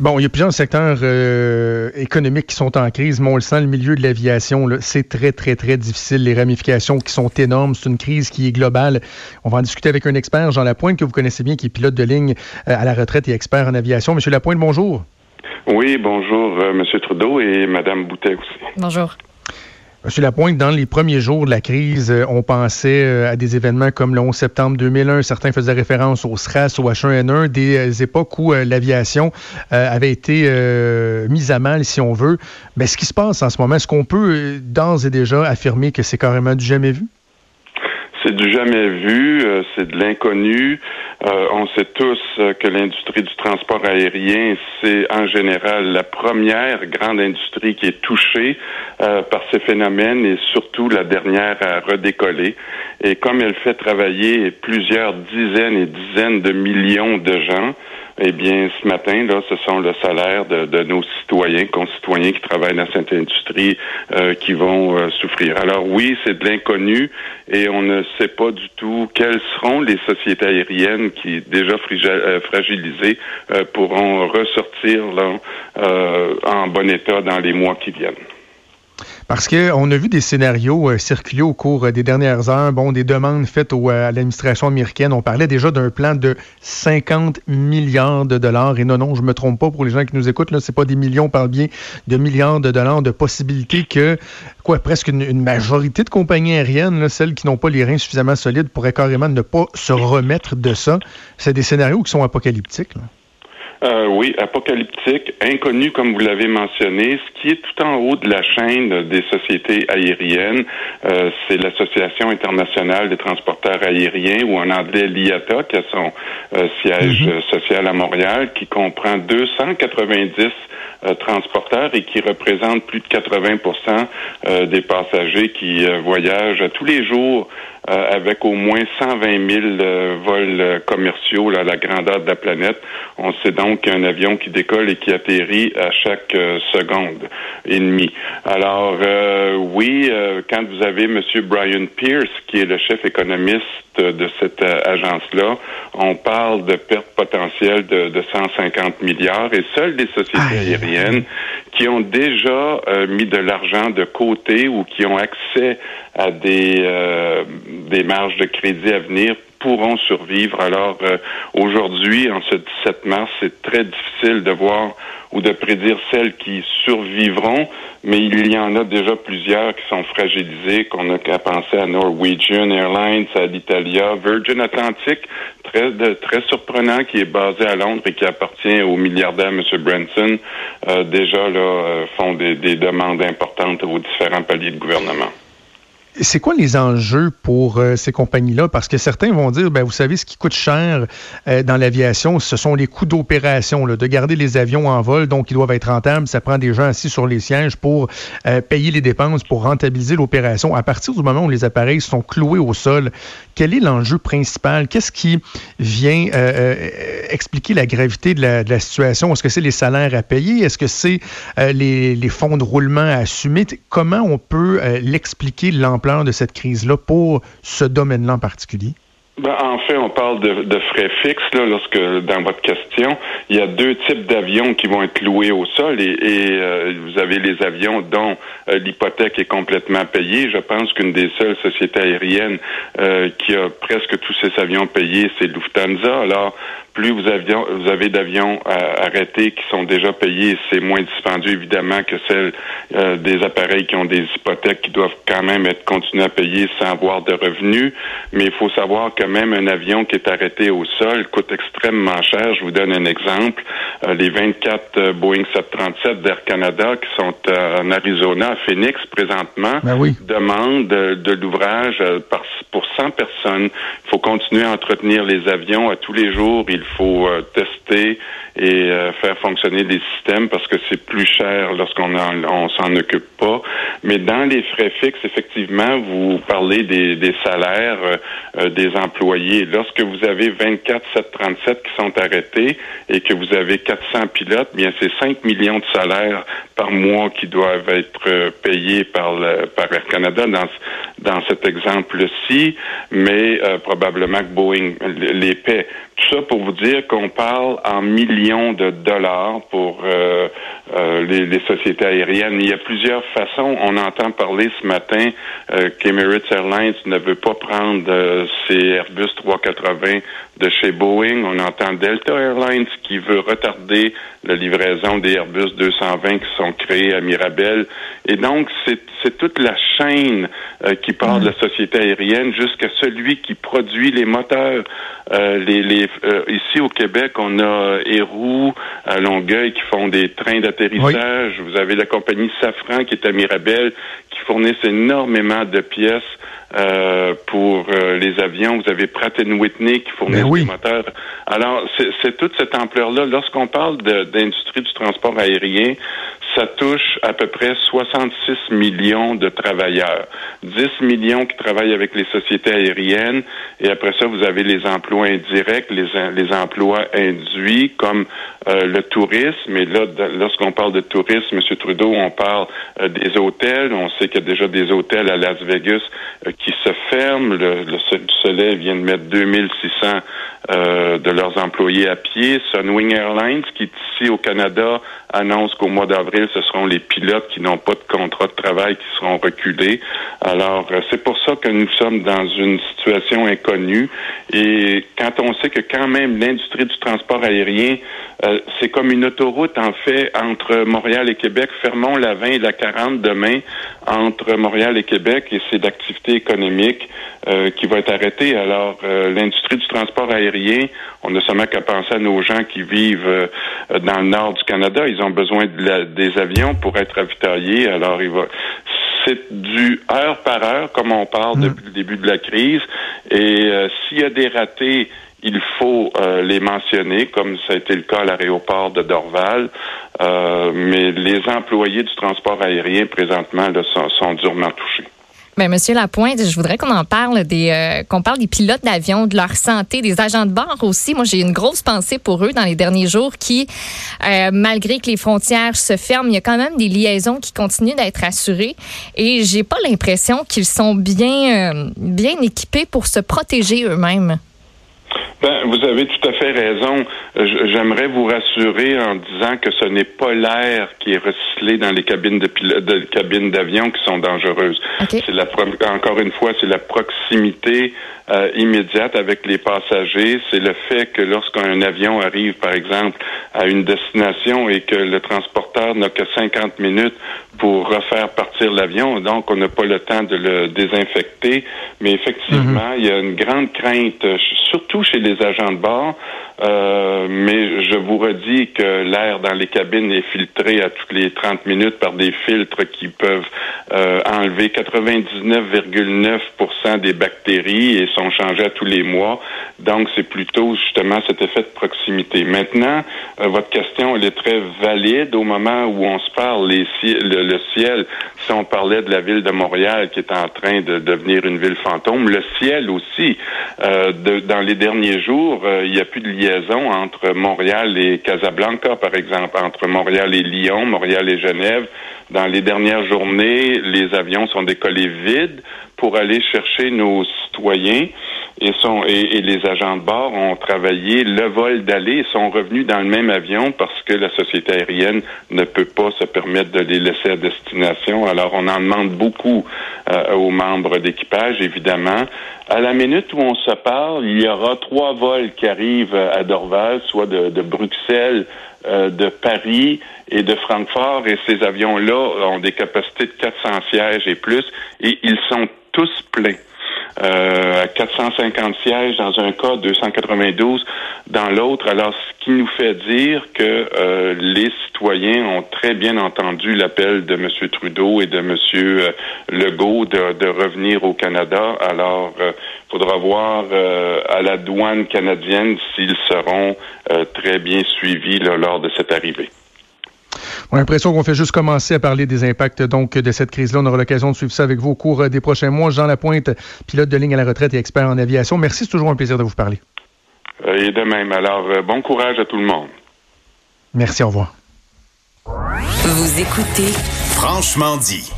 Bon, il y a plusieurs secteurs euh, économiques qui sont en crise, mais on le sent, le milieu de l'aviation, c'est très, très, très difficile. Les ramifications qui sont énormes. C'est une crise qui est globale. On va en discuter avec un expert, Jean Lapointe, que vous connaissez bien, qui est pilote de ligne euh, à la retraite et expert en aviation. Monsieur Lapointe, bonjour. Oui, bonjour, euh, Monsieur Trudeau et Madame Boutet aussi. Bonjour. Monsieur Lapointe, dans les premiers jours de la crise, euh, on pensait euh, à des événements comme le 11 septembre 2001. Certains faisaient référence au SRAS, au H1N1, des euh, époques où l'aviation avait été mise à mal, si on veut. Mais ce qui se passe en ce moment, est-ce qu'on peut d'ores et déjà affirmer que c'est carrément du jamais vu? C'est du jamais vu, c'est de l'inconnu. Euh, on sait tous euh, que l'industrie du transport aérien, c'est en général la première grande industrie qui est touchée par ces phénomènes et surtout la dernière à redécoller. Et comme elle fait travailler plusieurs dizaines et dizaines de millions de gens, eh bien, ce matin, là, ce sont le salaire de, nos citoyens, concitoyens qui travaillent dans cette industrie euh, qui vont euh, souffrir. Alors oui, c'est de l'inconnu et on ne sait pas du tout quelles seront les sociétés aériennes qui, déjà euh, fragilisées, pourront ressortir là, en bon état dans les mois qui viennent. Parce qu'on a vu des scénarios euh, circuler au cours euh, des dernières heures, bon, des demandes faites euh, à l'administration américaine. On parlait déjà d'un plan de 50 milliards de dollars. Et non, non, je me trompe pas pour les gens qui nous écoutent, là, c'est pas des millions, on parle bien de milliards de dollars de possibilités que, quoi, presque une, majorité de compagnies aériennes, celles qui n'ont pas les reins suffisamment solides, pourraient carrément ne pas se remettre de ça. C'est des scénarios qui sont apocalyptiques. Euh, oui, apocalyptique, inconnu comme vous l'avez mentionné. Ce qui est tout en haut de la chaîne des sociétés aériennes, euh, c'est l'Association internationale des transporteurs aériens, ou en anglais l'IATA, qui a son euh, siège mhm. social à Montréal, qui comprend 290 transporteurs et qui représente plus de 80% des passagers qui voyagent tous les jours avec au moins 120 000 euh, vols euh, commerciaux à la grandeur de la planète. On sait donc qu'un avion qui décolle et qui atterrit à chaque seconde et demie. Alors oui, quand vous avez M. Brian Pierce, qui est le chef économiste de cette agence-là, on parle de pertes potentielles de, de 150 milliards et seules les sociétés aériennes qui ont déjà mis de l'argent de côté ou qui ont accès à des, euh, des marges de crédit à venir pourront survivre. Alors euh, aujourd'hui, en ce 17 mars, c'est très difficile de voir ou de prédire celles qui survivront, mais il y en a déjà plusieurs qui sont fragilisées, qu'on a qu'à penser à Norwegian Airlines, à l'Italia, Virgin Atlantic, très très surprenant, qui est basé à Londres et qui appartient au milliardaire M. Branson, euh, déjà là font des, des demandes importantes aux différents paliers de gouvernement. C'est quoi les enjeux pour euh, ces compagnies-là? Parce que certains vont dire, ben, vous savez, ce qui coûte cher euh, dans l'aviation, ce sont les coûts d'opération, de garder les avions en vol, donc ils doivent être rentables. Ça prend des gens assis sur les sièges pour euh, payer les dépenses, pour rentabiliser l'opération. À partir du moment où les appareils sont cloués au sol, quel est l'enjeu principal? Qu'est-ce qui vient expliquer la gravité de la, situation? Est-ce que c'est les salaires à payer? Est-ce que c'est les, fonds de roulement à assumer? Comment on peut l'expliquer l'emploi de cette crise-là pour ce domaine-là en particulier? Ben, en fait, on parle de, frais fixes là, lorsque dans votre question, il y a deux types d'avions qui vont être loués au sol et, euh, vous avez les avions dont euh, l'hypothèque est complètement payée. Je pense qu'une des seules sociétés aériennes euh, qui a presque tous ces avions payés, c'est Lufthansa. Alors, plus vous, vous avez d'avions arrêtés qui sont déjà payés, c'est moins dispendieux évidemment que celle des appareils qui ont des hypothèques qui doivent quand même être continués à payer sans avoir de revenus. Mais il faut savoir que même un avion qui est arrêté au sol coûte extrêmement cher. Je vous donne un exemple. Euh, les 24 euh, Boeing 737 d'Air Canada qui sont euh, en Arizona, à Phoenix présentement, ben demandent de, l'ouvrage pour 100 personnes. Il faut continuer à entretenir les avions à tous les jours. Il faut tester et faire fonctionner les systèmes parce que c'est plus cher lorsqu'on on s'en occupe pas. Mais dans les frais fixes, effectivement, vous parlez des, des salaires des employés. Lorsque vous avez 24 737 qui sont arrêtés et que vous avez 400 pilotes, bien c'est 5 millions de salaires par mois qui doivent être euh, payés par, le, par Air Canada dans, dans cet exemple-ci, mais euh, probablement que Boeing les paie. Tout ça pour vous dire qu'on parle en millions de dollars pour euh, euh, les, les, sociétés aériennes. Il y a plusieurs façons. On entend parler ce matin euh, qu'Emirates Airlines ne veut pas prendre euh, ses Airbus 380 de chez Boeing. On entend Delta Airlines qui veut retarder la livraison des Airbus 220 qui sont créés à Mirabel. Et donc, c'est toute la chaîne euh, qui part de la société aérienne jusqu'à celui qui produit les moteurs. Euh, les, les euh, ici au Québec, on a Héroux, à Longueuil, qui font des trains d'atterrissage. Vous avez la compagnie Safran qui est à Mirabel, qui fournissent énormément de pièces euh, pour euh, les avions. Vous avez Pratt Whitney qui fournit ben des moteurs. Alors, c'est toute cette ampleur-là. Lorsqu'on parle d'industrie du transport aérien, ça touche à peu près 66 millions de travailleurs. 10 millions qui travaillent avec les sociétés aériennes. Et après ça, vous avez les emplois indirects, les, les emplois induits, comme euh, le tourisme. Et là, lorsqu'on parle de tourisme, M. Trudeau, on parle des hôtels. On sait qu'il y a déjà des hôtels à Las Vegas qui se ferment. Le, le Soleil vient de mettre 2600 euh, de leurs employés à pied. Sunwing Airlines, qui ici au Canada, annonce qu'au mois d'avril, ce seront les pilotes qui n'ont pas de contrat de travail qui seront reculés. Alors, euh, c'est pour ça que nous sommes dans une situation inconnue. Et quand on sait que quand même l'industrie du transport aérien, euh, c'est comme une autoroute, en fait, entre Montréal et Québec. Fermons la 20 et la 40 demain entre Montréal et Québec et c'est l'activité économique euh, qui va être arrêtée. Alors, l'industrie du transport aérien, on n'a seulement qu'à penser à nos gens qui vivent dans le nord du Canada. Ils ont besoin de des avions pour être ravitaillés. Alors, il va c'est du heure par heure, comme on parle mm. depuis le début de la crise. Et euh, s'il y a des ratés, il faut euh, les mentionner, comme ça a été le cas à l'aéroport de Dorval. Euh, mais les employés du transport aérien, présentement, sont durement touchés. Ben, Monsieur Lapointe, je voudrais qu'on en parle des euh, qu'on parle des pilotes d'avion, de leur santé, des agents de bord aussi. Moi, j'ai une grosse pensée pour eux dans les derniers jours qui, malgré que les frontières se ferment, il y a quand même des liaisons qui continuent d'être assurées et j'ai pas l'impression qu'ils sont bien bien équipés pour se protéger eux-mêmes. Ben, vous avez tout à fait raison. J'aimerais vous rassurer en disant que ce n'est pas l'air qui est recyclé dans les cabines de, de cabines d'avion qui sont dangereuses. C'est la encore une fois, c'est la proximité euh, immédiate avec les passagers. C'est le fait que lorsqu'un avion arrive, par exemple, à une destination et que le transporteur n'a que 50 minutes pour refaire partir l'avion, donc on n'a pas le temps de le désinfecter. Mais effectivement, mhm. il y a une grande crainte, surtout chez les agents de bord, euh, mais je vous redis que l'air dans les cabines est filtré à toutes les 30 minutes par des filtres qui peuvent euh, enlever 99,9% des bactéries et sont changés à tous les mois. Donc, c'est plutôt justement cet effet de proximité. Maintenant, votre question, elle est très valide au moment où on se parle. Le, ciel, si on parlait de la ville de Montréal qui est en train de devenir une ville fantôme, le ciel aussi, de, dans les derniers jours, il n'y a plus de lien entre Montréal et Casablanca, par exemple, entre Montréal et Lyon, Montréal et Genève. Dans les dernières journées, les avions sont décollés vides pour aller chercher nos citoyens et, et, les agents de bord ont travaillé le vol d'aller et sont revenus dans le même avion parce que la société aérienne ne peut pas se permettre de les laisser à destination. Alors, on en demande beaucoup euh, aux membres d'équipage, évidemment. À la minute où on se parle, il y aura trois vols qui arrivent à Dorval, soit de, de Bruxelles, euh, de Paris et de Francfort, et ces avions-là ont des capacités de 400 sièges et plus, et ils sont tous pleins euh, 450 sièges dans un cas, 292 dans l'autre. Alors, ce qui nous fait dire que euh, les citoyens ont très bien entendu l'appel de M. Trudeau et de M. Euh, Legault de, de, revenir au Canada. Alors, il euh, faudra voir à la douane canadienne s'ils seront très bien suivis lors de cette arrivée. On a l'impression qu'on fait juste commencer à parler des impacts donc de cette crise-là. On aura l'occasion de suivre ça avec vous au cours euh, des prochains mois. Jean Lapointe, pilote de ligne à la retraite et expert en aviation. Merci, c'est toujours un plaisir de vous parler. Euh, et de même. Alors, euh, bon courage à tout le monde. Merci, au revoir. Vous écoutez Franchement dit.